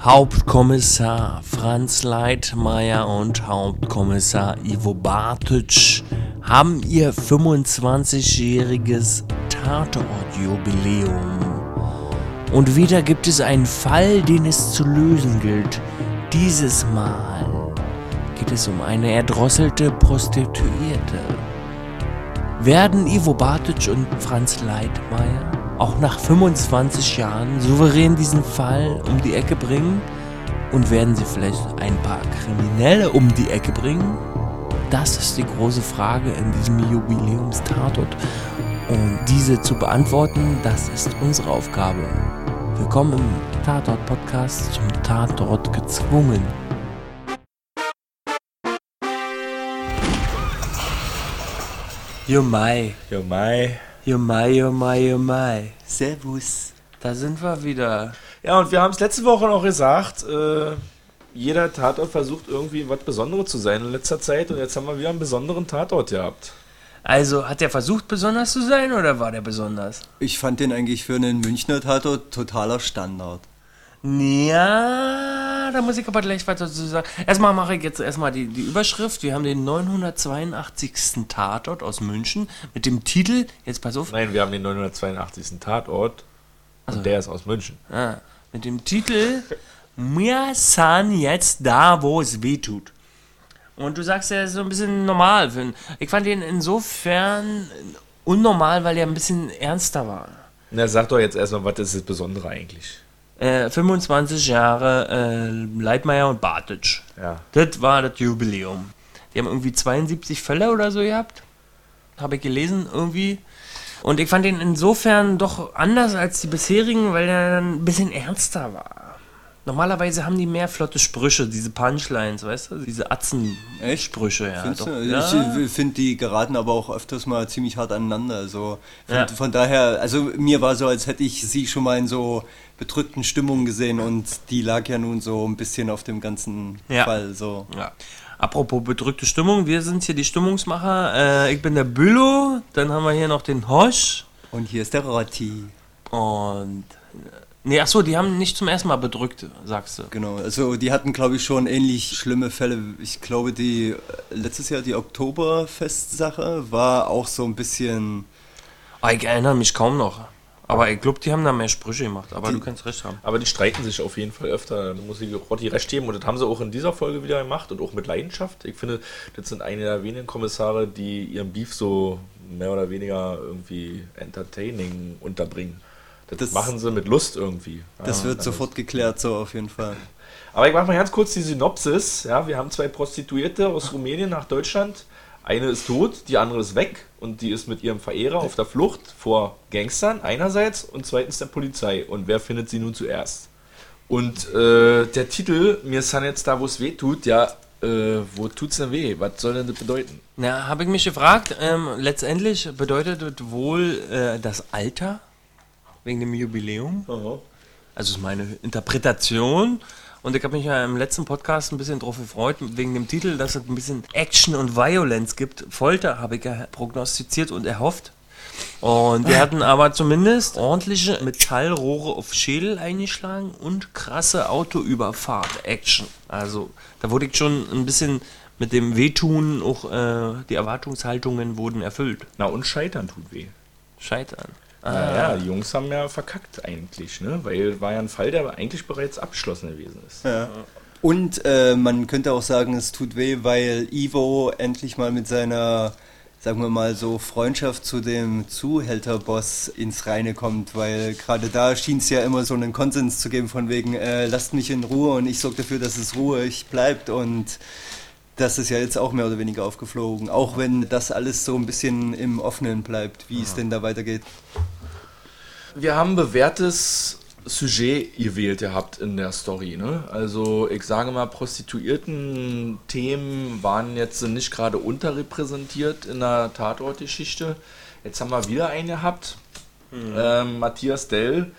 Hauptkommissar Franz Leitmeier und Hauptkommissar Ivo Bartitsch haben ihr 25-jähriges Tatortjubiläum. Und wieder gibt es einen Fall, den es zu lösen gilt. Dieses Mal geht es um eine erdrosselte Prostituierte. Werden Ivo Bartitsch und Franz Leitmeier auch nach 25 Jahren souverän diesen Fall um die Ecke bringen? Und werden sie vielleicht ein paar Kriminelle um die Ecke bringen? Das ist die große Frage in diesem Jubiläumstatort. Und diese zu beantworten, das ist unsere Aufgabe. Willkommen im Tatort-Podcast zum Tatort gezwungen. Jo Mai, Jo, Mai. Jo Mai, jo Mai, jo Mai. Servus. Da sind wir wieder. Ja, und wir haben es letzte Woche noch gesagt, äh, jeder Tatort versucht irgendwie was Besonderes zu sein in letzter Zeit und jetzt haben wir wieder einen besonderen Tatort gehabt. Also, hat der versucht, besonders zu sein oder war der besonders? Ich fand den eigentlich für einen Münchner Tatort totaler Standard. Ja, da muss ich aber gleich was dazu sagen. Erstmal mache ich jetzt erstmal die, die Überschrift. Wir haben den 982. Tatort aus München mit dem Titel, jetzt pass auf, Nein, wir haben den 982. Tatort und der ist aus München. ah, mit dem Titel Wir sind jetzt da, wo es weh tut. Und du sagst ja, ist so ein bisschen normal. Ich fand ihn insofern unnormal, weil er ein bisschen ernster war. Na, sag doch jetzt erstmal, was ist das Besondere eigentlich? Äh, 25 Jahre äh, Leitmeier und Bartitsch. Ja. Das war das Jubiläum. Die haben irgendwie 72 Fälle oder so gehabt. Habe ich gelesen irgendwie. Und ich fand ihn insofern doch anders als die bisherigen, weil er dann ein bisschen ernster war. Normalerweise haben die mehr flotte Sprüche, diese Punchlines, weißt du? Diese Atzen-Sprüche, ja. Findest doch. ja. Ich finde, die geraten aber auch öfters mal ziemlich hart aneinander. Also von, Ja. von daher, also mir war so, als hätte ich sie schon mal in so bedrückten Stimmungen gesehen und die lag ja nun so ein bisschen auf dem ganzen Ja. Fall. So. Ja. Apropos bedrückte Stimmung, wir sind hier die Stimmungsmacher. Äh, ich bin der Bülow, dann haben wir hier noch den Hosch. Und hier ist der Rotti. Und. Nee, achso, die haben nicht zum ersten Mal bedrückt, sagst du. Genau, also die hatten, glaube ich, schon ähnlich schlimme Fälle. Ich glaube, die äh, letztes Jahr die Oktoberfestsache war auch so ein bisschen. Ah, ich erinnere mich kaum noch. Aber ich glaube, die haben da mehr Sprüche gemacht. Aber du kannst recht haben. Aber die streiten sich auf jeden Fall öfter. Da muss ich Rotti recht geben. Und das haben sie auch in dieser Folge wieder gemacht und auch mit Leidenschaft. Ich finde, das sind eine der wenigen Kommissare, die ihren Beef so mehr oder weniger irgendwie entertaining unterbringen. Das, machen sie mit Lust irgendwie. Das Ja, wird dann sofort geklärt, so auf jeden Fall. Aber ich mache mal ganz kurz die Synopsis. Ja, wir haben zwei Prostituierte aus Rumänien nach Deutschland. Eine ist tot, die andere ist weg und die ist mit ihrem Verehrer auf der Flucht vor Gangstern einerseits und zweitens der Polizei. Und wer findet sie nun zuerst? Und äh, der Titel, mir ist jetzt da, wo es weh tut, ja, äh, wo tut's denn weh? Was soll denn das bedeuten? Na, habe ich mich gefragt. Ähm, letztendlich bedeutet das wohl äh, das Alter wegen dem Jubiläum. Also ist meine Interpretation. Und ich habe mich ja im letzten Podcast ein bisschen drauf gefreut, wegen dem Titel, dass es ein bisschen Action und Violence gibt. Folter habe ich ja prognostiziert und erhofft. Und wir hatten aber zumindest ordentliche Metallrohre auf Schädel eingeschlagen und krasse Autoüberfahrt-Action. Also da wurde ich schon ein bisschen mit dem Wehtun, auch äh, die Erwartungshaltungen wurden erfüllt. Na und Scheitern tut weh. Scheitern. Naja, die Jungs haben ja verkackt eigentlich, ne? Weil war ja ein Fall, der eigentlich bereits abgeschlossen gewesen ist. Ja. Und äh, man könnte auch sagen, es tut weh, weil Ivo endlich mal mit seiner, sagen wir mal so, Freundschaft zu dem Zuhälterboss ins Reine kommt, weil gerade da schien es ja immer so einen Konsens zu geben von wegen, äh, lasst mich in Ruhe und ich sorge dafür, dass es ruhig bleibt und das ist ja jetzt auch mehr oder weniger aufgeflogen, auch wenn das alles so ein bisschen im Offenen bleibt, wie es denn da weitergeht. Wir haben bewährtes Sujet gewählt gehabt in der Story. Ne? Also ich sage mal, Prostituierten-Themen waren jetzt nicht gerade unterrepräsentiert in der Tatortgeschichte. Jetzt haben wir wieder einen gehabt. Ähm, Matthias Dell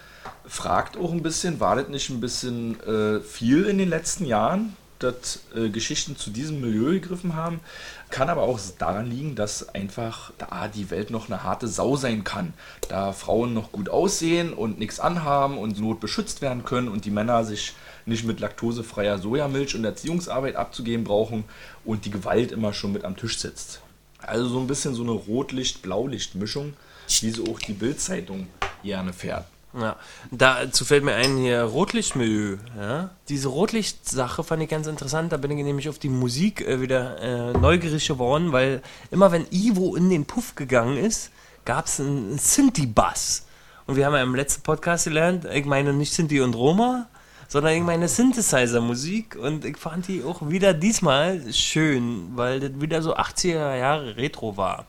fragt auch ein bisschen, war das nicht ein bisschen äh, viel in den letzten Jahren? dass äh, Geschichten zu diesem Milieu gegriffen haben. Kann aber auch daran liegen, dass einfach da die Welt noch eine harte Sau sein kann. Da Frauen noch gut aussehen und nichts anhaben und Not beschützt werden können und die Männer sich nicht mit laktosefreier Sojamilch und Erziehungsarbeit abzugeben brauchen und die Gewalt immer schon mit am Tisch sitzt. Also so ein bisschen so eine Rotlicht-Blaulicht-Mischung, wie so auch die Bildzeitung gerne fährt. Ja, dazu fällt mir ein hier Rotlichtmilieu. Ja? Diese Rotlicht-Sache fand ich ganz interessant. Da bin ich nämlich auf die Musik äh, wieder äh, neugierig geworden, weil immer wenn Ivo in den Puff gegangen ist, gab es einen Synthi-Bass. Und wir haben ja im letzten Podcast gelernt, ich meine nicht Synthi und Roma, sondern ich meine Synthesizer-Musik. Und ich fand die auch wieder diesmal schön, weil das wieder so 80er Jahre Retro war.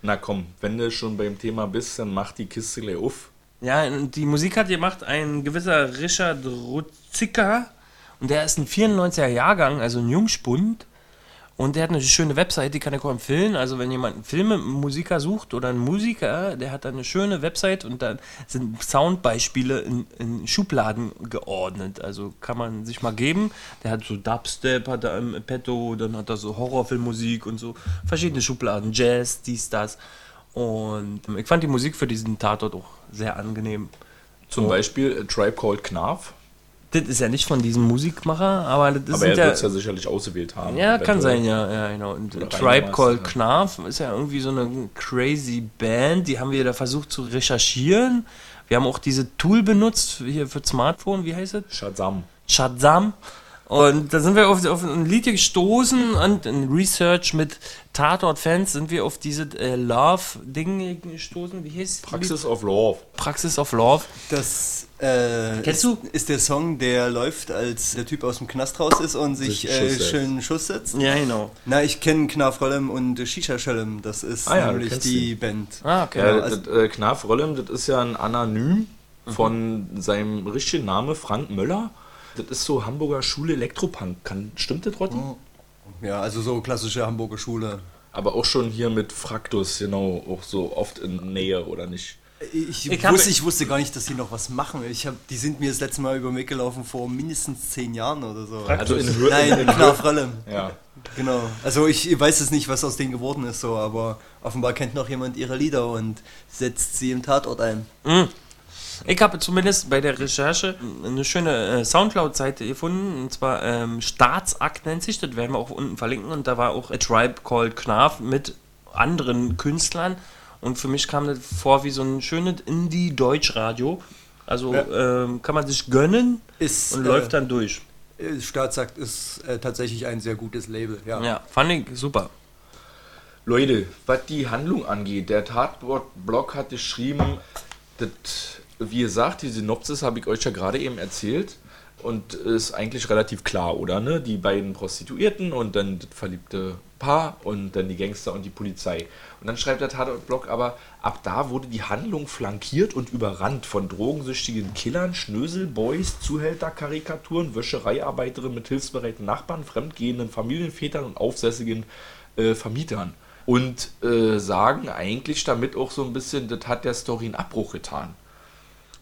Na komm, wenn du schon beim Thema bist, dann mach die Kiste gleich auf. Ja, die Musik hat gemacht ein gewisser Richard Ruzicka. Und der ist ein 94er Jahrgang, also ein Jungspund. Und der hat eine schöne Website, die kann ich auch empfehlen. Also wenn jemand einen Filmemusiker sucht oder einen Musiker, der hat da eine schöne Website und da sind Soundbeispiele in, in Schubladen geordnet. Also kann man sich mal geben. Der hat so Dubstep, hat er im Petto, dann hat er so Horrorfilmmusik und so verschiedene Schubladen, Jazz, dies, das. Und ich fand die Musik für diesen Tatort auch sehr angenehm. Zum Oh. Beispiel A Tribe Called Knarf. Das ist ja nicht von diesem Musikmacher, aber das Aber sind er ja, wird es ja sicherlich ausgewählt haben. ja, kann sein, ja, ja, genau. Und Tribe Called ja. Knarf ist ja irgendwie so eine crazy Band, die haben wir da versucht zu recherchieren. Wir haben auch diese Tool benutzt, hier für Smartphone, wie heißt es? Shazam. Shazam. Und da sind wir auf, auf ein Lied gestoßen und in Research mit Tatort-Fans sind wir auf diese äh, Love-Ding gestoßen. Wie hieß Praxis of Love. Praxis of Love. Das äh, Kennst ist, du? ist der Song, der läuft, als der Typ aus dem Knast raus ist und sich äh, Schuss setzt. schön Schuss setzt. Ja, genau. Na, ich kenne Knarfrollem und Shisha Schellem. Das ist Ah ja, nämlich die Band. Ah, okay. Ja, also- das, äh, Knarf Rollem, das ist ja ein Anonym Mhm. von seinem richtigen Namen Frank Möller. Das ist so Hamburger Schule Elektropunk. Kann, stimmt das, Rotti? Ja, also so klassische Hamburger Schule. Aber auch schon hier mit Fraktus, genau, auch so oft in Nähe, oder nicht? Ich, Ich wusste, ich wusste gar nicht, dass die noch was machen. Ich hab, die sind mir das letzte Mal über den Weg gelaufen vor mindestens zehn Jahren oder so. Also in Hür Nein, in, Knarfrollem. Ja. Genau. Also ich weiß es nicht, was aus denen geworden ist, so, aber offenbar kennt noch jemand ihre Lieder und setzt sie im Tatort ein. Ich habe zumindest bei der Recherche eine schöne äh, Soundcloud-Seite gefunden, und zwar ähm, Staatsakt nennt sich, das werden wir auch unten verlinken, und da war auch A Tribe Called Knarf mit anderen Künstlern und für mich kam das vor wie so ein schönes Indie-Deutsch-Radio. Also ähm, kann man sich gönnen Ist, und äh, läuft dann durch. äh, Staatsakt ist äh, tatsächlich ein sehr gutes Label, ja. Ja, fand ich super. Leute, was die Handlung angeht, der Tatort-Blog hat geschrieben, das, wie gesagt, die Synopsis habe ich euch ja gerade eben erzählt und ist eigentlich relativ klar, oder? Ne? Die beiden Prostituierten und dann das verliebte Paar und dann die Gangster und die Polizei. Und dann schreibt der Tatort-Blog aber, ab da wurde die Handlung flankiert und überrannt von drogensüchtigen Killern, Schnöselboys, Zuhälterkarikaturen, Wäschereiarbeiterinnen mit hilfsbereiten Nachbarn, fremdgehenden Familienvätern und aufsässigen äh, Vermietern. Und äh, sagen eigentlich damit auch so ein bisschen, das hat der Story einen Abbruch getan.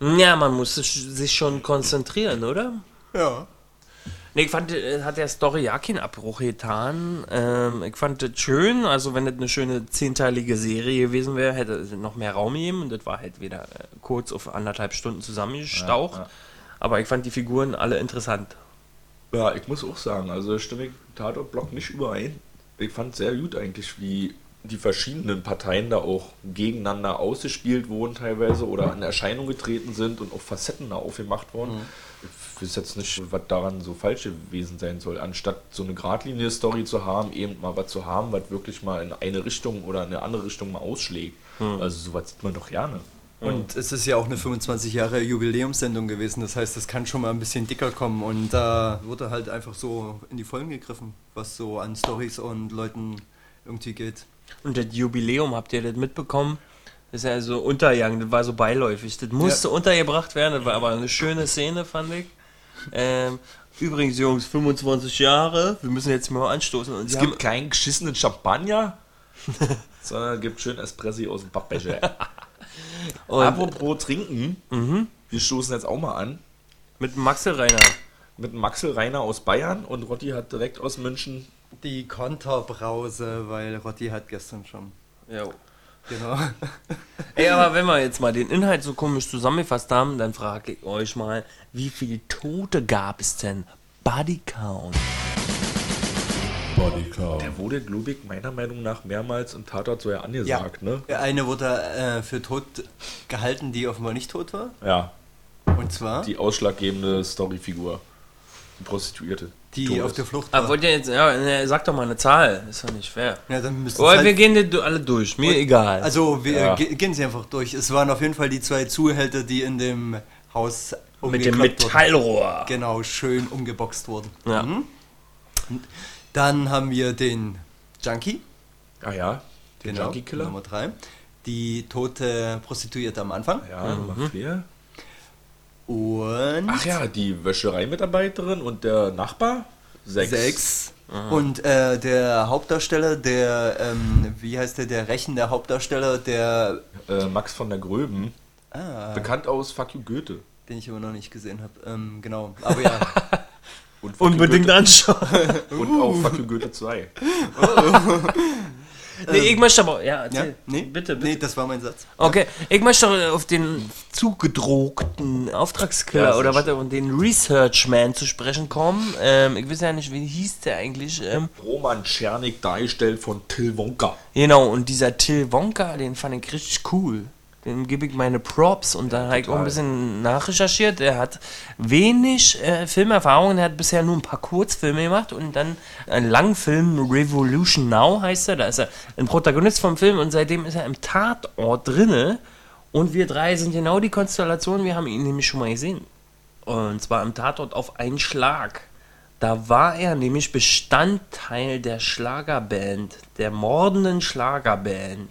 Ja, man muss sich, schon konzentrieren, oder? Ja. Nee, ich fand, äh, hat der Story ja keinen Abbruch getan. Ähm, ich fand das schön. Also, wenn das eine schöne zehnteilige Serie gewesen wäre, hätte es noch mehr Raum gegeben. Und das war halt wieder äh, kurz auf anderthalb Stunden zusammengestaucht. Ja, ja. Aber ich fand die Figuren alle interessant. Ja, ich muss auch sagen, also da stimme ich Tatort-Block nicht überein. Ich fand sehr gut eigentlich, wie die verschiedenen Parteien da auch gegeneinander ausgespielt wurden teilweise oder in Erscheinung getreten sind und auch Facetten da aufgemacht wurden. Ich weiß jetzt nicht, was daran so falsch gewesen sein soll. Anstatt so eine Gradlinie-Story zu haben, eben mal was zu haben, was wirklich mal in eine Richtung oder in eine andere Richtung mal ausschlägt. Also sowas sieht man doch gerne. Und es ist ja auch eine 25 Jahre Jubiläumssendung gewesen, das heißt, das kann schon mal ein bisschen dicker kommen und da wurde halt einfach so in die Vollen gegriffen, was so an Stories und Leuten irgendwie geht. Und das Jubiläum, habt ihr das mitbekommen? Das ist ja so untergegangen, das war so beiläufig. Das musste untergebracht werden, das war aber eine schöne Szene, fand ich. Ähm, übrigens, Jungs, 25 Jahre, wir müssen jetzt mal anstoßen. Und Es gibt keinen geschissenen Champagner, sondern es gibt schön Espressi aus dem Pappbecher. und Apropos trinken, wir stoßen jetzt auch mal an. mit Maxel Reiner. mit Maxel Reiner aus Bayern und Rotti hat direkt aus München. Die Konterbrause, weil Rotti hat gestern schon. Jo. Genau. Ey, aber wenn wir jetzt mal den Inhalt so komisch zusammengefasst haben, dann frage ich euch mal, wie viele Tote gab es denn? Body Count. Bodycount. Der wurde, glaube ich, meiner Meinung nach mehrmals im Tatort so ja angesagt, ne? Eine wurde äh, für tot gehalten, die offenbar nicht tot war. Ja, Und zwar die ausschlaggebende Storyfigur. Die Prostituierte. die tot auf der Flucht Aber war. wollt ihr jetzt, ja, ne, sag doch mal eine Zahl, ist doch nicht fair. Ja, dann müsste Aber es wir halt, gehen die du- alle durch, mir egal. also wir Ja. ge- gehen sie einfach durch. Es waren auf jeden Fall die zwei Zuhälter, die in dem Haus mit dem umgekloppt wurden. Metallrohr. Genau, schön umgeboxt wurden. Ja. Mhm. Dann haben wir den Junkie. Ah ja, den Genau, Junkie-Killer. Nummer drei. Die tote Prostituierte am Anfang. Ja, Nummer vier. Und Ach ja, die Wäschereimitarbeiterin und der Nachbar. Sechs. sechs. Und äh, der Hauptdarsteller, der, ähm, wie heißt der, der rächende Hauptdarsteller, der, Äh, Max von der Gröben. ah, Bekannt aus Fuck You Goethe. den ich immer noch nicht gesehen habe. Ähm, genau, aber ja. Unbedingt Goethe. anschauen. Und auch Fuck You Goethe 2. nee, ich möchte aber, ja, ja? erzähl. Nee, bitte, bitte. Nee, das war mein Satz. Okay, ich möchte auf den zugedruckten Auftragskiller Ja, oder was und den Researchman zu sprechen kommen. Ähm, ich weiß ja nicht, wie hieß der eigentlich. Ähm, Roman Czernik dargestellt von Till Wonka. genau, und dieser Till Wonka, den fand ich richtig cool. Dem gebe ich meine Props und da habe ich auch ein bisschen nachrecherchiert. Er hat wenig äh, Filmerfahrung, er hat bisher nur ein paar Kurzfilme gemacht und dann einen Langfilm, Revolution Now heißt er. Da ist er ein Protagonist vom Film und seitdem ist er im Tatort drinne. Und wir drei sind genau die Konstellation, wir haben ihn nämlich schon mal gesehen. Und zwar im Tatort auf einen Schlag. Da war er nämlich Bestandteil der Schlagerband, der mordenden Schlagerband.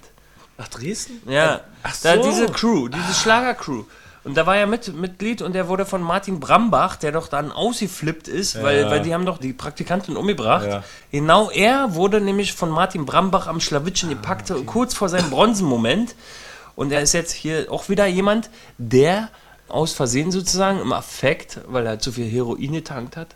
Nach Dresden? Ja, Ach da so. diese Crew, diese Schlagercrew. Und da war er mit, Mitglied und der wurde von Martin Brambach, der doch dann ausgeflippt ist, weil, Ja. weil die haben doch die Praktikantin umgebracht. Ja. Genau er wurde nämlich von Martin Brambach am Schlawittchen gepackt, kurz vor seinem Bronzenmoment. Und er ist jetzt hier auch wieder jemand, der aus Versehen sozusagen im Affekt, weil er zu viel Heroin getankt hat,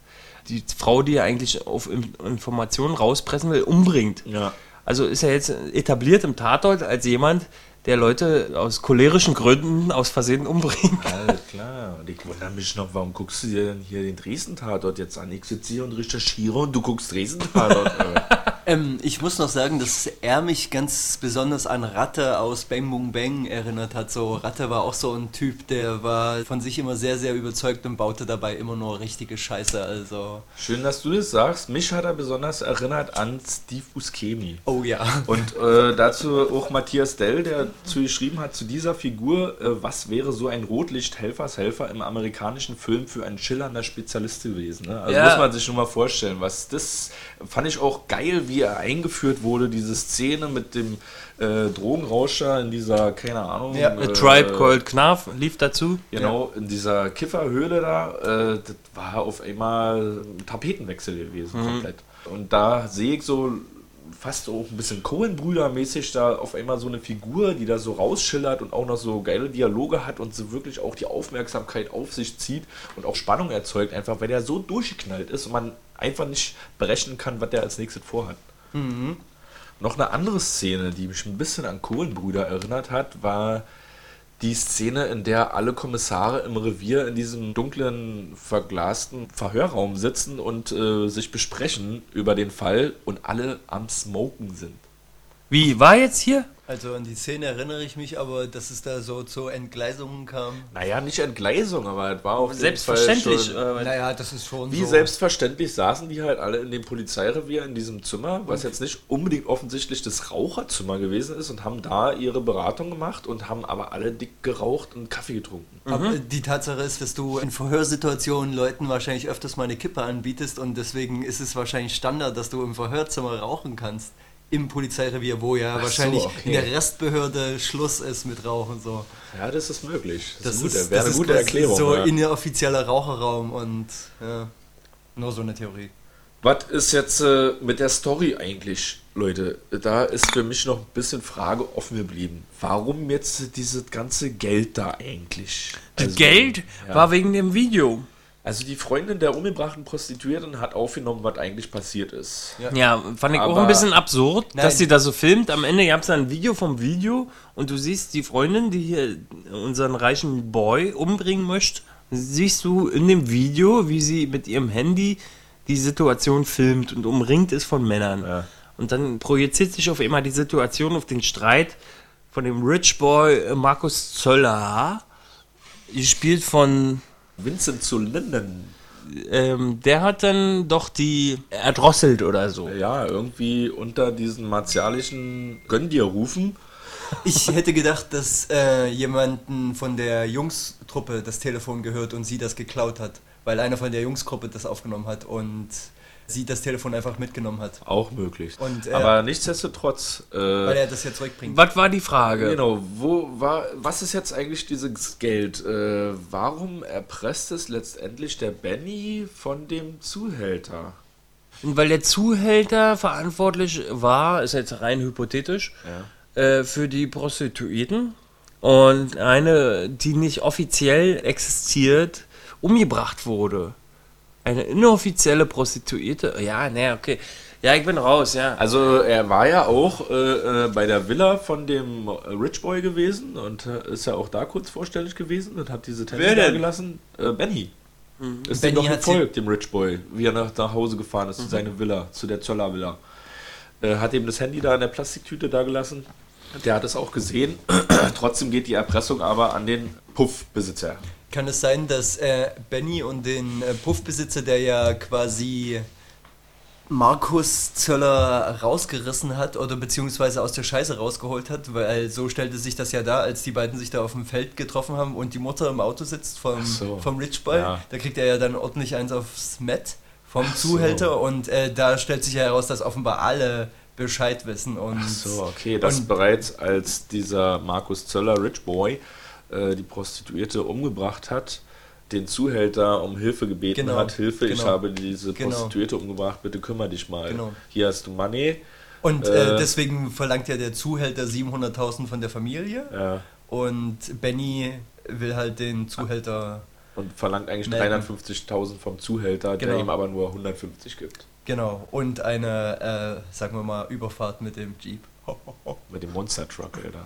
die Frau, die er eigentlich auf In- Informationen rauspressen will, umbringt. Ja. Also ist er jetzt etabliert im Tatort als jemand, der Leute aus cholerischen Gründen aus Versehen umbringt. Alles klar. Und ich wundere mich noch, warum guckst du dir denn hier den Dresden-Tatort jetzt an? Ich sitze hier und recherchiere und du guckst Dresden-Tatort. äh. Ähm, ich muss noch sagen, dass er mich ganz besonders an Ratte aus Bang Boom Bang erinnert hat. So, Ratte war auch so ein Typ, der war von sich immer sehr, sehr überzeugt und baute dabei immer nur richtige Scheiße. Also, Schön, dass du das sagst. Mich hat er besonders erinnert an Steve Buscemi. oh ja. Und äh, dazu auch Matthias Dell, der zu geschrieben hat, zu dieser Figur, äh, was wäre so ein Rotlicht-Helfershelfer im amerikanischen Film für ein schillernder Spezialist gewesen. Ne? Also Ja. muss man sich schon mal vorstellen, was das fand ich auch geil, wie er eingeführt wurde, diese Szene mit dem äh, Drogenrauscher in dieser, keine Ahnung. Ja, äh, Tribe Called Knarf lief dazu. Genau, in dieser Kifferhöhle da, äh, das war auf einmal ein Tapetenwechsel gewesen, komplett. Und da sehe ich so fast auch ein bisschen Cohen-Brüder-mäßig da auf einmal so eine Figur, die da so rausschillert und auch noch so geile Dialoge hat und so wirklich auch die Aufmerksamkeit auf sich zieht und auch Spannung erzeugt, einfach weil der so durchgeknallt ist und man einfach nicht berechnen kann, was der als nächstes vorhat. Noch eine andere Szene, die mich ein bisschen an Kohlenbrüder erinnert hat, war die Szene, in der alle Kommissare im Revier in diesem dunklen, verglasten Verhörraum sitzen und äh, sich besprechen über den Fall und alle am Smoken sind. Wie, war jetzt hier? Also an die Szene erinnere ich mich, aber dass es da so zu Entgleisungen kam. Naja, nicht Entgleisung, aber es war auf jeden Selbstverständlich. Fall schon, äh, Naja, das ist schon Wie so. selbstverständlich saßen die halt alle in dem Polizeirevier in diesem Zimmer, was jetzt nicht unbedingt offensichtlich das Raucherzimmer gewesen ist und haben da ihre Beratung gemacht und haben aber alle dick geraucht und Kaffee getrunken. Aber die Tatsache ist, dass du in Verhörsituationen Leuten wahrscheinlich öfters mal eine Kippe anbietest und deswegen ist es wahrscheinlich Standard, dass du im Verhörzimmer rauchen kannst. Im Polizeirevier, wo ja Ach so, wahrscheinlich okay. in der Restbehörde Schluss ist mit Rauchen. So. Ja, das ist möglich. Das, Das ist, ist, gut, wäre das eine ist gute Erklärung. so ja. inoffizieller Raucherraum und ja, nur so eine Theorie. Was ist jetzt äh, mit der Story eigentlich, Leute? Da ist für mich noch ein bisschen Frage offen geblieben. Warum jetzt dieses ganze Geld da eigentlich? Das Also, Geld ja. war wegen dem Video. Also die Freundin der umgebrachten Prostituierten hat aufgenommen, was eigentlich passiert ist. Ja, fand ich auch Aber- ein bisschen absurd, Nein. dass sie da so filmt. Am Ende gab es ein Video vom Video und du siehst die Freundin, die hier unseren reichen Boy umbringen möchte, siehst du in dem Video, wie sie mit ihrem Handy die Situation filmt und umringt ist von Männern. Ja. Und dann projiziert sich auf einmal die Situation auf den Streit von dem Rich Boy äh, Markus Zöller, gespielt von Vincent zu Linden. ähm, der hat dann doch die erdrosselt oder so. Ja, irgendwie unter diesen martialischen Gönn dir rufen. Ich hätte gedacht, dass äh, jemanden von der Jungstruppe das Telefon gehört und sie das geklaut hat, weil einer von der Jungsgruppe das aufgenommen hat und sie das Telefon einfach mitgenommen hat, Auch möglich. Und, äh, Aber nichtsdestotrotz, weil äh, er das jetzt zurückbringt. Was war die Frage? genau, wo war, was ist jetzt eigentlich dieses Geld? Äh, warum erpresst es letztendlich der Benny von dem Zuhälter? Und weil der Zuhälter verantwortlich war, ist jetzt rein hypothetisch, äh, für die Prostituierten und eine, die nicht offiziell existiert, umgebracht wurde. Eine inoffizielle Prostituierte. Ja, ne, okay. Ja, ich bin raus, ja. Also er war ja auch äh, äh, bei der Villa von dem Rich Boy gewesen und äh, ist ja auch da kurz vorstellig gewesen und hat diese Wer da denn? gelassen. Äh, Benny. Ist Benny dem doch gefolgt, dem Rich Boy, wie er nach, nach Hause gefahren ist, zu seiner Villa, zu der Zöller Villa. Äh, hat ihm das Handy da in der Plastiktüte da gelassen. Der hat es auch gesehen. Trotzdem geht die Erpressung aber an den Puffbesitzer. Kann es sein, dass äh, Benny und den äh, Puffbesitzer, der ja quasi Markus Zöller rausgerissen hat oder beziehungsweise aus der Scheiße rausgeholt hat, weil so stellte sich das ja da, als die beiden sich da auf dem Feld getroffen haben und die Mutter im Auto sitzt vom, Ach so. vom Rich Boy. Ja. Da kriegt er ja dann ordentlich eins aufs Met vom so. Zuhälter und äh, da stellt sich ja heraus, dass offenbar alle Bescheid wissen und Ach so, okay, und- bereits als dieser Markus Zöller Rich Boy äh, die Prostituierte umgebracht hat, den Zuhälter um Hilfe gebeten Genau, hat, Hilfe, ich genau. habe diese Genau. Prostituierte umgebracht, bitte kümmere dich mal. Genau. Hier hast du Money. Und äh, Äh, deswegen verlangt ja der Zuhälter 700.000 von der Familie. Ja, Und Benny will halt den Zuhälter, und verlangt eigentlich Melden. 350.000 vom Zuhälter, der Genau. ihm aber nur 150 gibt. genau, und eine, äh, sagen wir mal, Überfahrt mit dem Jeep. Mit dem Monster Truck, Alter.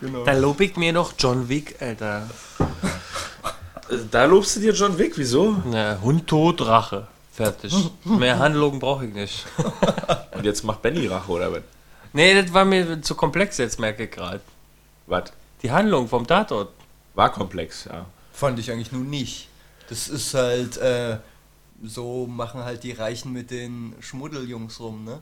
Genau. Da lob ich mir doch John Wick, Alter. Da lobst du dir John Wick, wieso? Na, Hund tot, Rache. Fertig. Mehr Handlungen brauche ich nicht. Und jetzt macht Benny Rache, oder was? Nee, das war mir zu komplex jetzt, merke ich gerade. Was? Die Handlung vom Tatort. War komplex, ja. Fand ich eigentlich nun nicht. Das ist halt, äh, so machen halt die Reichen mit den Schmuddeljungs rum, ne?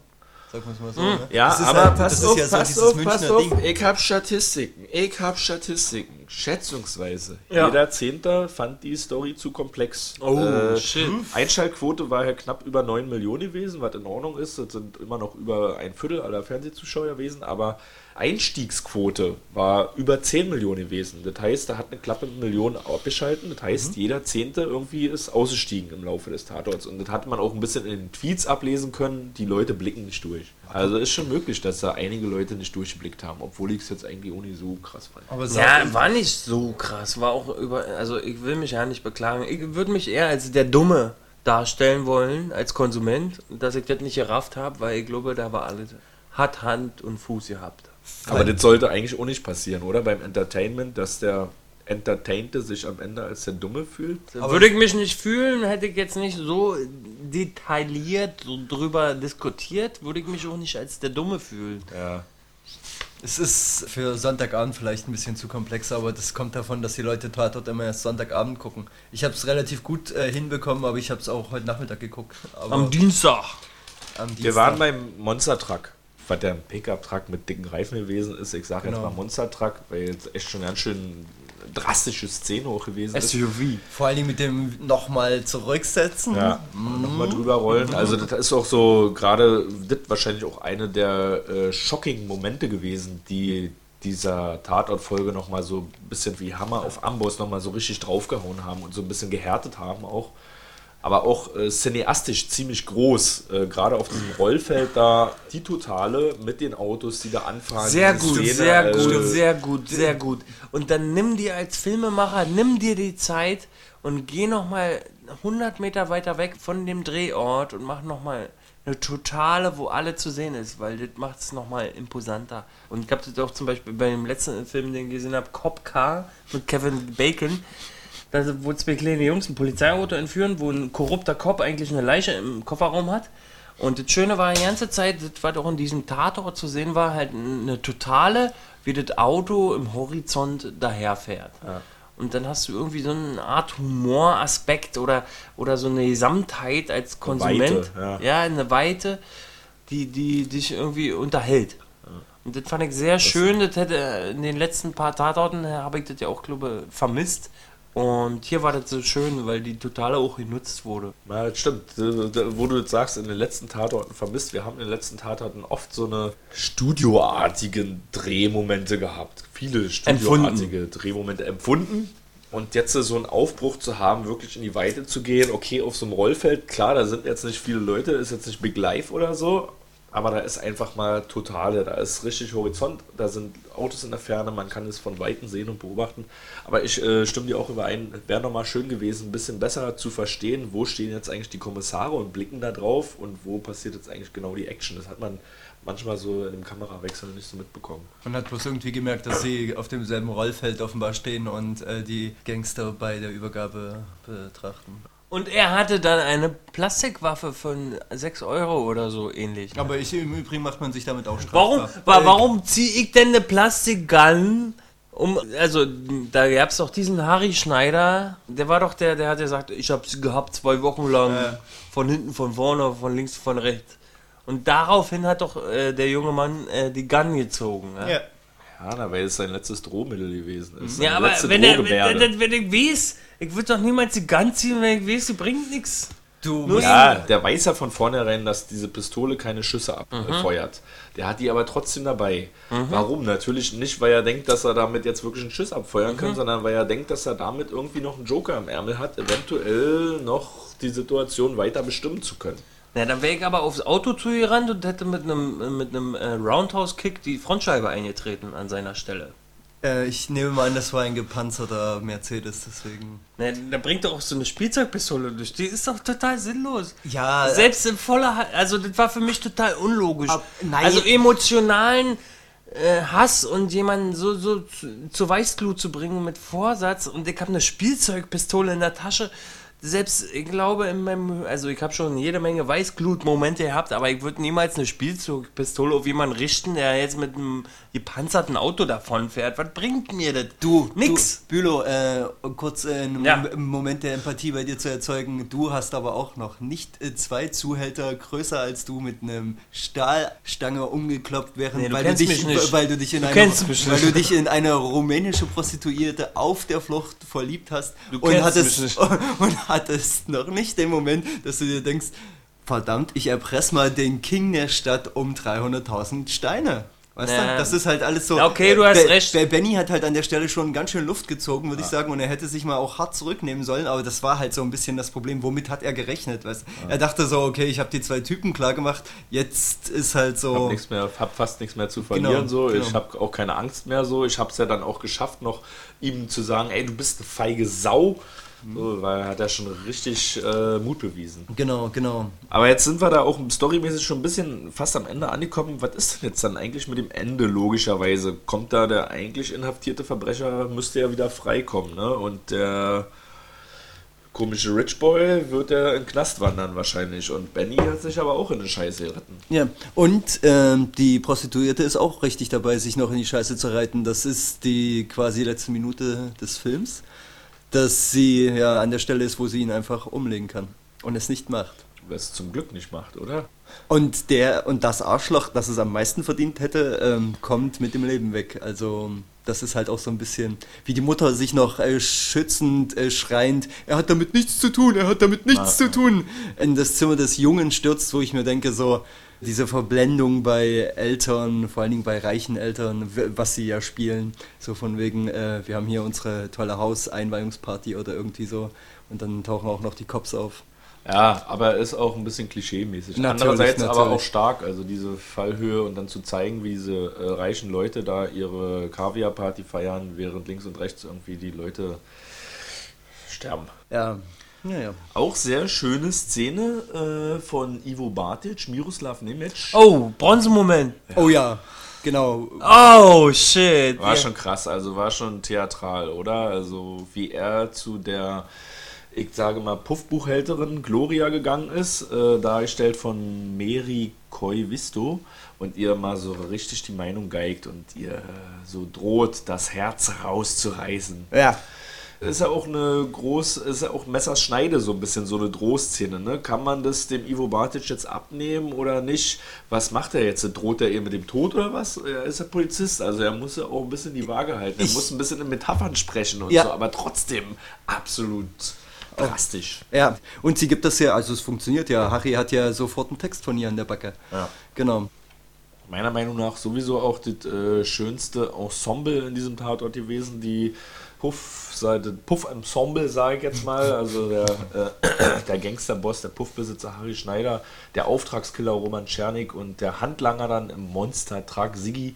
Sagen wir es mal so, ne? Ja, das ist aber halt, pass das auf, ist ja so pass dieses auf, Münchner pass auf. Ding. Ich hab Statistiken, ich hab Statistiken. Schätzungsweise. Ja. Jeder Zehnter fand die Story zu komplex. Oh, Äh, shit. Einschaltquote war ja knapp über 9 Millionen gewesen, was in Ordnung ist. Das sind immer noch über ein Viertel aller Fernsehzuschauer gewesen, aber Einstiegsquote war über 10 Millionen gewesen. Das heißt, da hat eine klappe Million abgeschalten. Das heißt, jeder Zehnte irgendwie ist ausgestiegen im Laufe des Tatorts. Und das hat man auch ein bisschen in den Tweets ablesen können. Die Leute blicken nicht durch. Also ist schon möglich, dass da einige Leute nicht durchgeblickt haben, obwohl ich es jetzt eigentlich auch nicht so krass fand. Aber Ja, war nicht so krass. War auch über. Also, ich will mich ja nicht beklagen. Ich würde mich eher als der Dumme darstellen wollen, als Konsument, dass ich das nicht gerafft habe, weil ich glaube, da war alles. Hat Hand und Fuß gehabt. Aber das sollte eigentlich auch nicht passieren, oder? Beim Entertainment, dass der Entertainte sich am Ende als der Dumme fühlt. Aber- Würde ich mich nicht fühlen, hätte ich jetzt nicht so detailliert so drüber diskutiert, würde ich mich auch nicht als der Dumme fühlen. Ja. Es ist für Sonntagabend vielleicht ein bisschen zu komplex, aber das kommt davon, dass die Leute Tatort immer erst Sonntagabend gucken. Ich habe es relativ gut äh, hinbekommen, aber ich habe es auch heute Nachmittag geguckt. Aber Am Dienstag. am Wir Dienstag. waren beim Monster Truck, was der ein Pickup-Truck mit dicken Reifen gewesen ist. Ich sage jetzt Genau. mal Monster Truck, weil jetzt echt schon ganz schön drastische Szene auch gewesen ist. SUV. Vor allem mit dem nochmal zurücksetzen. Ja, nochmal drüber rollen. Also das ist auch so gerade, das wahrscheinlich auch eine der äh, shocking Momente gewesen, die dieser Tatortfolge nochmal so ein bisschen wie Hammer auf Amboss nochmal so richtig draufgehauen haben und so ein bisschen gehärtet haben auch. Aber auch äh, cineastisch ziemlich groß, äh, gerade auf diesem Rollfeld da, die Totale mit den Autos, die da anfahren. Sehr gut, Szene, sehr also- gut, sehr gut, sehr gut. Und dann nimm dir als Filmemacher, nimm dir die Zeit und geh noch mal 100 Meter weiter weg von dem Drehort und machen nochmal eine totale, wo alle zu sehen ist, weil das macht es nochmal imposanter. Und ich habe das auch zum Beispiel bei dem letzten Film, den ich gesehen habe, Cop Car mit Kevin Bacon. Da wo zwei kleine Jungs ein Polizeiauto entführen, wo ein korrupter Cop eigentlich eine Leiche im Kofferraum hat. Und das Schöne war die ganze Zeit, das, was auch in diesem Tatort zu sehen war, halt eine totale, wie das Auto im Horizont daherfährt. Ja. Und dann hast du irgendwie so eine Art Humoraspekt oder, oder so eine Gesamtheit als Konsument. Weite, ja. ja. eine Weite, die, die dich irgendwie unterhält. Und das fand ich sehr das schön. Das hätte in den letzten paar Tatorten habe ich das ja auch, glaube vermisst. Und hier war das so schön, weil die Totale auch genutzt wurde. Ja, das stimmt. Wo du jetzt sagst, in den letzten Tatorten vermisst, wir haben in den letzten Tatorten oft so eine studioartigen Drehmomente gehabt. Viele studioartige empfunden. Drehmomente empfunden. Und jetzt so einen Aufbruch zu haben, wirklich in die Weite zu gehen, okay, auf so einem Rollfeld, klar, da sind jetzt nicht viele Leute, ist jetzt nicht Big Life oder so, aber da ist einfach mal totale, da ist richtig Horizont, da sind Autos in der Ferne, man kann es von Weitem sehen und beobachten. Aber ich äh, stimme dir auch überein, wäre nochmal schön gewesen, ein bisschen besser zu verstehen, wo stehen jetzt eigentlich die Kommissare und blicken da drauf und wo passiert jetzt eigentlich genau die Action. Das hat man manchmal so in dem Kamerawechsel nicht so mitbekommen. Man hat bloß irgendwie gemerkt, dass sie auf demselben Rollfeld offenbar stehen und äh, die Gangster bei der Übergabe betrachten. Und er hatte dann eine Plastikwaffe von 6 Euro oder so ähnlich. Aber ich, im Übrigen macht man sich damit auch strafbar. Warum, warum ziehe ich denn eine Plastikgun? Um, also, da gab es doch diesen Harry Schneider, der war doch der, der hat gesagt, ich habe sie gehabt zwei Wochen lang, äh. von hinten, von vorne, von links, von rechts. Und daraufhin hat doch äh, der junge Mann äh, die Gun gezogen. Ja. ja. Ja, weil es sein letztes Drohmittel gewesen ist. Ja, aber wenn, er, wenn, wenn ich weiß, ich würde doch niemals die Gun ziehen, wenn ich weiß, sie bringt nichts. Du ja, der weiß ja von vornherein, dass diese Pistole keine Schüsse abfeuert. Mhm. Der hat die aber trotzdem dabei. Mhm. Warum? Natürlich nicht, weil er denkt, dass er damit jetzt wirklich einen Schuss abfeuern mhm. kann, sondern weil er denkt, dass er damit irgendwie noch einen Joker im Ärmel hat, eventuell noch die Situation weiter bestimmen zu können. Ja, dann wäre ich aber aufs Auto zugerannt und hätte mit einem mit einem äh, Roundhouse-Kick die Frontscheibe eingetreten an seiner Stelle. Äh, ich nehme mal an, das war ein gepanzerter Mercedes, deswegen. Na, da bringt doch auch so eine Spielzeugpistole durch. Die ist doch total sinnlos. Ja. Selbst in voller. Also, das war für mich total unlogisch. Ab, also, emotionalen äh, Hass und jemanden so, so zu, zur Weißglut zu bringen mit Vorsatz und ich habe eine Spielzeugpistole in der Tasche selbst, ich glaube, in meinem, also ich habe schon jede Menge Weißglut-Momente gehabt, aber ich würde niemals eine Spielzugpistole auf jemanden richten, der jetzt mit einem gepanzerten Auto davonfährt. Was bringt mir das? Du, nix. Du, Bülow, äh, kurz äh, einen ja. Moment der Empathie bei dir zu erzeugen. Du hast aber auch noch nicht äh, zwei Zuhälter größer als du mit einem Stahlstange umgekloppt, während nee, weil, du dich, weil du dich in du eine, weil du dich in eine rumänische Prostituierte auf der Flucht verliebt hast du und hattest und hattest noch nicht den Moment, dass du dir denkst, verdammt, ich erpresse mal den King der Stadt um 300.000 Steine. Weißt ja. du? Das ist halt alles so. Okay, du hast Be recht. Be Benny hat halt an der Stelle schon ganz schön Luft gezogen, würde ja. ich sagen, und er hätte sich mal auch hart zurücknehmen sollen, aber das war halt so ein bisschen das Problem. Womit hat er gerechnet? Weißt? Ja. Er dachte so, okay, ich habe die zwei Typen klar gemacht, jetzt ist halt so. Ich habe nichts mehr, hab fast nichts mehr zu verlieren, genau, so. Genau. Ich habe auch keine Angst mehr, so. Ich habe es ja dann auch geschafft, noch ihm zu sagen, ey, du bist eine feige Sau. So, weil er hat ja schon richtig äh, Mut bewiesen. Genau, genau. Aber jetzt sind wir da auch storymäßig schon ein bisschen fast am Ende angekommen. Was ist denn jetzt dann eigentlich mit dem Ende, logischerweise? Kommt da der eigentlich inhaftierte Verbrecher, müsste ja wieder freikommen, ne? Und der komische Rich Boy wird er in den Knast wandern wahrscheinlich. Und Benny hat sich aber auch in eine Scheiße geritten. Ja, und ähm, die Prostituierte ist auch richtig dabei, sich noch in die Scheiße zu reiten. Das ist die quasi letzte Minute des Films dass sie ja an der Stelle ist, wo sie ihn einfach umlegen kann und es nicht macht. Was es zum Glück nicht macht, oder? Und der und das Arschloch, das es am meisten verdient hätte, ähm, kommt mit dem Leben weg. Also das ist halt auch so ein bisschen, wie die Mutter sich noch äh, schützend, äh, schreiend, er hat damit nichts zu tun, er hat damit nichts ah, zu tun, in das Zimmer des Jungen stürzt, wo ich mir denke, so, diese Verblendung bei Eltern, vor allen Dingen bei reichen Eltern, was sie ja spielen, so von wegen, äh, wir haben hier unsere tolle Hauseinweihungsparty oder irgendwie so und dann tauchen auch noch die Cops auf. Ja, aber er ist auch ein bisschen klischee-mäßig. Andererseits natürlich. aber auch stark, also diese Fallhöhe und dann zu zeigen, wie diese äh, reichen Leute da ihre Kaviar-Party feiern, während links und rechts irgendwie die Leute sterben. Ja, Ja, ja. Auch sehr schöne Szene äh, von Ivo Bartic, Miroslav Nemec. Oh, Bronzemoment. Oh ja, genau. Oh, shit. War Ja. schon krass, also war schon theatral, oder? Also wie er zu der, ich sage mal, Puffbuchhälterin Gloria gegangen ist, äh, dargestellt von Mary Koivisto und ihr mal so richtig die Meinung geigt und ihr so droht, das Herz rauszureißen. Ja. Ist ja auch eine groß, ist ja auch Messerschneide so ein bisschen so eine Drohszene, ne? Kann man das dem Ivo Bartic jetzt abnehmen oder nicht? Was macht er jetzt? Droht er ihr mit dem Tod oder was? Er ist ja Polizist, also er muss ja auch ein bisschen die Waage halten. Er Ich- muss ein bisschen in Metaphern sprechen und Ja. so, aber trotzdem absolut drastisch. Ja, und sie gibt das ja, also es funktioniert ja. Harry hat ja sofort einen Text von ihr an der Backe. Ja. Genau. Meiner Meinung nach sowieso auch das äh, schönste Ensemble in diesem Tatort gewesen, die Puff-Seite, Puff-Ensemble, sage ich jetzt mal. Also der, äh, der Gangsterboss, der Puffbesitzer Harry Schneider, der Auftragskiller Roman Czernik und der Handlanger dann im Monster-Trag Siggi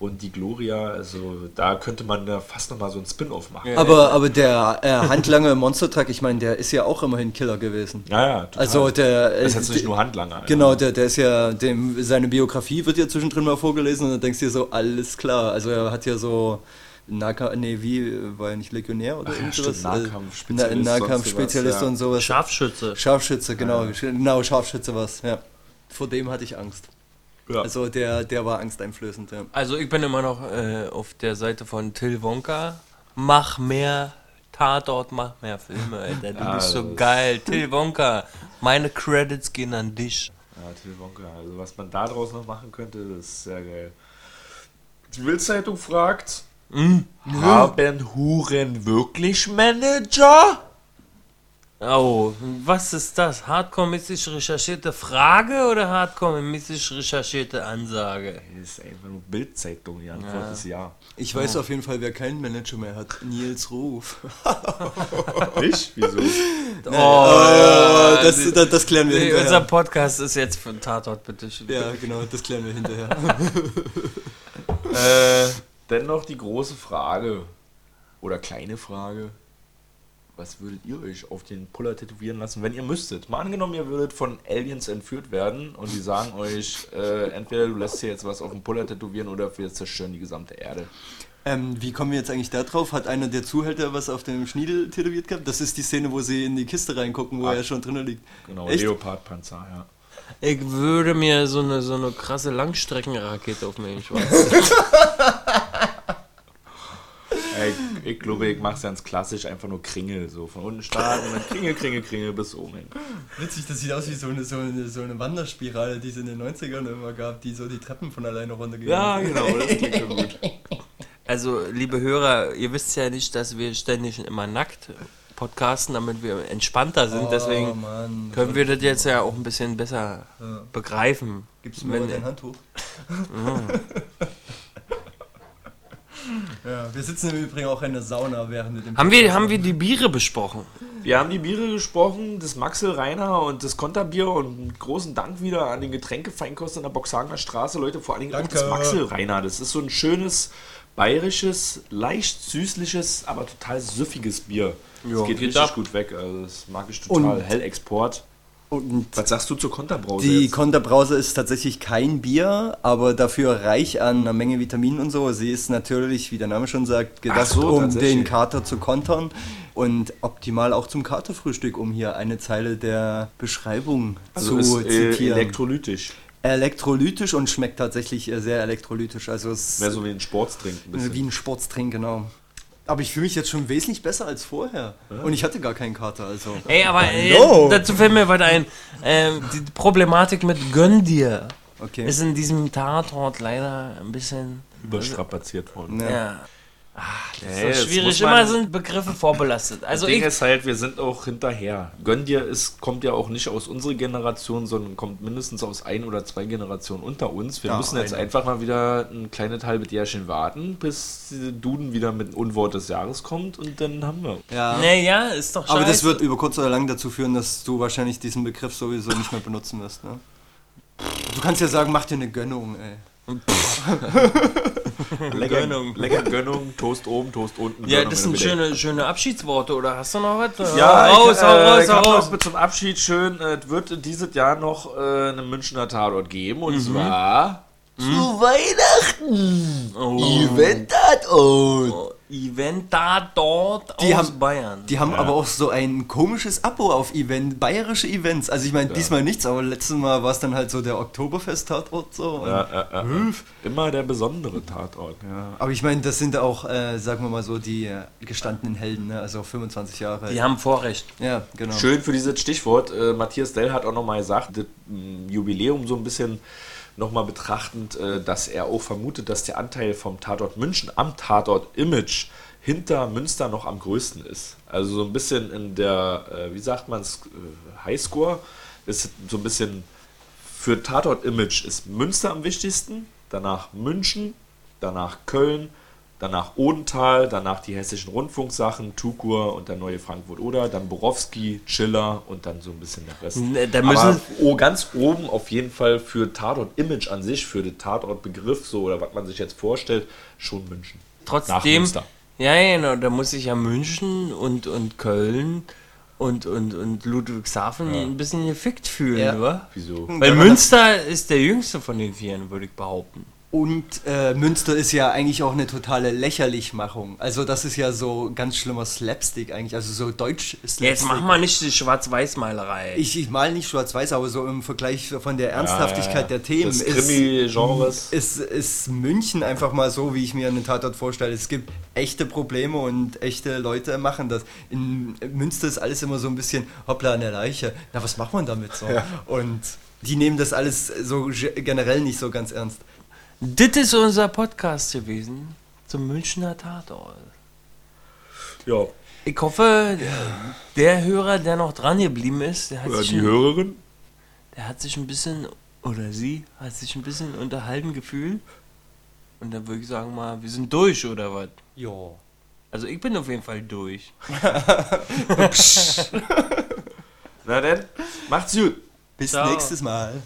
und die Gloria. Also da könnte man ja fast nochmal so ein Spin-off machen. Ja, Aber, aber der äh, Handlanger im Monster Truck, ich meine, der ist ja auch immerhin Killer gewesen. ja, total. Also der. das ist jetzt äh, nicht nur Handlanger. Genau, der, der ist ja, dem, seine Biografie wird ja zwischendrin mal vorgelesen und dann denkst du dir so, alles klar. Also er hat ja so Nahkampf, nee, wie, war er nicht Legionär oder Ach ja, irgend stimmt, sowas? Nahkampfspezialist, Na, Nahkampfspezialist und sowas. Scharfschütze. Scharfschütze, genau, genau, Scharfschütze was, ja. Vor dem hatte ich Angst. Ja. Also der, der war angsteinflößend, ja. Also ich bin immer noch äh, auf der Seite von Till Wonka. Mach mehr Tatort, mach mehr Filme, Alter. Du Ja, bist so geil. Till Wonka, meine Credits gehen an dich. Ja, Till Wonka. Also was man da draus noch machen könnte, das ist sehr geil. Die Bildzeitung fragt, haben Huren wirklich Manager? Oh, was ist das? Hardcore-mäßig recherchierte Frage oder Hardcore-mäßig recherchierte Ansage? Das ist einfach nur Bildzeitung, die Antwort ist ja. Ich weiß auf jeden Fall, wer keinen Manager mehr hat. Nils Ruf. Ich? Wieso? Oh, Oh, das, die- das, das klären wir Nee, unser hinterher. Podcast ist jetzt für einen Tatort, bitte. schön. Ja, genau, das klären wir hinterher. äh, dennoch die große Frage, oder kleine Frage, was würdet ihr euch auf den Puller tätowieren lassen, wenn ihr müsstet? Mal angenommen, ihr würdet von Aliens entführt werden und die sagen euch, äh, entweder du lässt dir jetzt was auf den Puller tätowieren oder wir zerstören die gesamte Erde. Ähm, wie kommen wir jetzt eigentlich da drauf? Hat einer der Zuhälter was auf dem Schniedel tätowiert gehabt? Das ist die Szene, wo sie in die Kiste reingucken, wo Ah. er schon drinnen liegt. Genau, Echt? Leopardpanzer, ja. Ich würde mir so eine, so eine krasse Langstreckenrakete auf mir schwarz. Ey, ich, glaube, ich mache es ganz klassisch, einfach nur Kringel, so von unten starten und dann Kringel, Kringel, Kringel bis oben hin. Witzig, das sieht aus wie so eine, so eine, so eine Wanderspirale, die es in den 90ern immer gab, die so die Treppen von alleine runtergegangen Ja, genau, das klingt schon gut. Also, liebe Hörer, ihr wisst ja nicht, dass wir ständig immer nackt podcasten, damit wir entspannter sind. Oh, Deswegen Mann. können wir das jetzt ja auch ein bisschen besser Ja. begreifen. Gibst du mir Wenn- mal dein Handtuch? ja, wir sitzen im Übrigen auch in der Sauna während wir dem Haben wir, haben wir die Biere besprochen? Wir haben die Biere gesprochen, das Maxel Reiner und das Konterbier und einen großen Dank wieder an den Getränkefeinkost in der Boxhagener Straße, Leute, vor allen Dingen auch Danke. das Maxel Reiner. Das ist so ein schönes, bayerisches, leicht süßliches, aber total süffiges Bier. Ja, das geht geht richtig ab. gut weg, also das mag ich total. Und- Hellexport. Und Was sagst du zur Konterbrause die jetzt? Konterbrause ist tatsächlich kein Bier, aber dafür reich an einer Menge Vitaminen und so. Sie ist natürlich, wie der Name schon sagt, gedacht, Ach so, um den Kater zu kontern und optimal auch zum Katerfrühstück, um hier eine Zeile der Beschreibung also zu ist äh, zitieren. elektrolytisch. Elektrolytisch und schmeckt tatsächlich sehr elektrolytisch. Also es Mehr so wie ein Sportstrink ein bisschen. wie ein Sportstrink, genau. Aber ich fühle mich jetzt schon wesentlich besser als vorher. Und ich hatte gar keinen Kater, also. Ey, aber äh, dazu fällt mir weiter ein. Ähm, die Problematik mit Gönn dir Okay. ist in diesem Tatort leider ein bisschen. Überstrapaziert worden. Ja. Ja. Ach, das ist jetzt so schwierig. Immer sind Begriffe vorbelastet. Also das Ding ich. ist halt, wir sind auch hinterher. Gönn dir ist, kommt ja auch nicht aus unserer Generation, sondern kommt mindestens aus ein oder zwei Generationen unter uns. Wir Ja, müssen jetzt eine. einfach mal wieder ein kleines halbes Jährchen warten, bis die Duden wieder mit einem Unwort des Jahres kommt und dann haben wir. Ja. Naja, ist doch scheiße. Aber das wird über kurz oder lang dazu führen, dass du wahrscheinlich diesen Begriff sowieso nicht mehr benutzen wirst, ne? Du kannst ja sagen, mach dir eine Gönnung, ey. lecker, Gönnung. lecker Gönnung, Toast oben, Toast unten. Ja, Gönnung das in sind schöne, schöne Abschiedsworte, oder hast du noch was? Ja, raus, ich, hau äh, raus, ich hau raus. noch zum Abschied schön, äh, es wird dieses Jahr noch äh, einen Münchner Tatort geben Mhm. und zwar Zu Weihnachten! Oh. Event-Tatort! Event da dort Die aus haben- Bayern. Die haben aber auch so ein komisches Abo auf Event, bayerische Events. Also ich meine, diesmal nichts, aber letztes Mal war es dann halt so der Oktoberfest-Tatort so. Ja, äh, äh, immer der besondere Tatort. Ja. Aber ich meine, das sind auch, äh, sagen wir mal so, die äh, gestandenen Helden, ne? also 25 Jahre. Die haben Vorrecht. Ja, genau. Schön für dieses Stichwort. Äh, Matthias Dell hat auch nochmal gesagt, das mm, Jubiläum so ein bisschen nochmal betrachtend, äh, dass er auch vermutet, dass der Anteil vom Tatort München am Tatort Image hinter Münster noch am größten ist. Also so ein bisschen in der, äh, wie sagt man äh, Highscore ist so ein bisschen für Tatort Image ist Münster am wichtigsten, danach München, danach Köln, danach Odenthal, danach die hessischen Rundfunksachen, Tukur und dann neue Frankfurt oder, dann Borowski, Chiller und dann so ein bisschen der Rest. Ne, da Aber müssen- oh, ganz oben auf jeden Fall für Tatort Image an sich, für den Tatort Begriff so oder was man sich jetzt vorstellt, schon München. Nach Trotzdem, Münster. ja, ja, genau, da muss sich ja München und, und Köln und, und, und Ludwigshafen ein bisschen gefickt fühlen, Ja. wa? Wieso? Weil Münster ist der jüngste von den Vieren, würde ich behaupten. Und äh, Münster ist ja eigentlich auch eine totale Lächerlichmachung. Also das ist ja so ganz schlimmer Slapstick eigentlich, also so deutsch Slapstick. Jetzt mach mal nicht die Schwarz-Weiß-Malerei. Ich, ich mal nicht schwarz-weiß, aber so im Vergleich von der Ernsthaftigkeit der Themen Des ist, ist, ist München einfach mal so, wie ich mir einen Tatort vorstelle. Es gibt echte Probleme und echte Leute machen das. In Münster ist alles immer so ein bisschen hoppla an der Leiche. Na, was macht man damit so? Und die nehmen das alles so ge- generell nicht so ganz ernst. Das ist unser Podcast gewesen zum Münchner Tatort. Ja, Ich hoffe, der Hörer, der noch dran geblieben ist, der hat, oder sich, die ein, Hörerin. der hat sich ein bisschen, oder sie, hat sich ein bisschen unterhalten gefühlt. Und dann würde ich sagen mal, wir sind durch, oder was? Ja. Also ich bin auf jeden Fall durch. Na denn, macht's gut. Bis Ciao. nächstes Mal.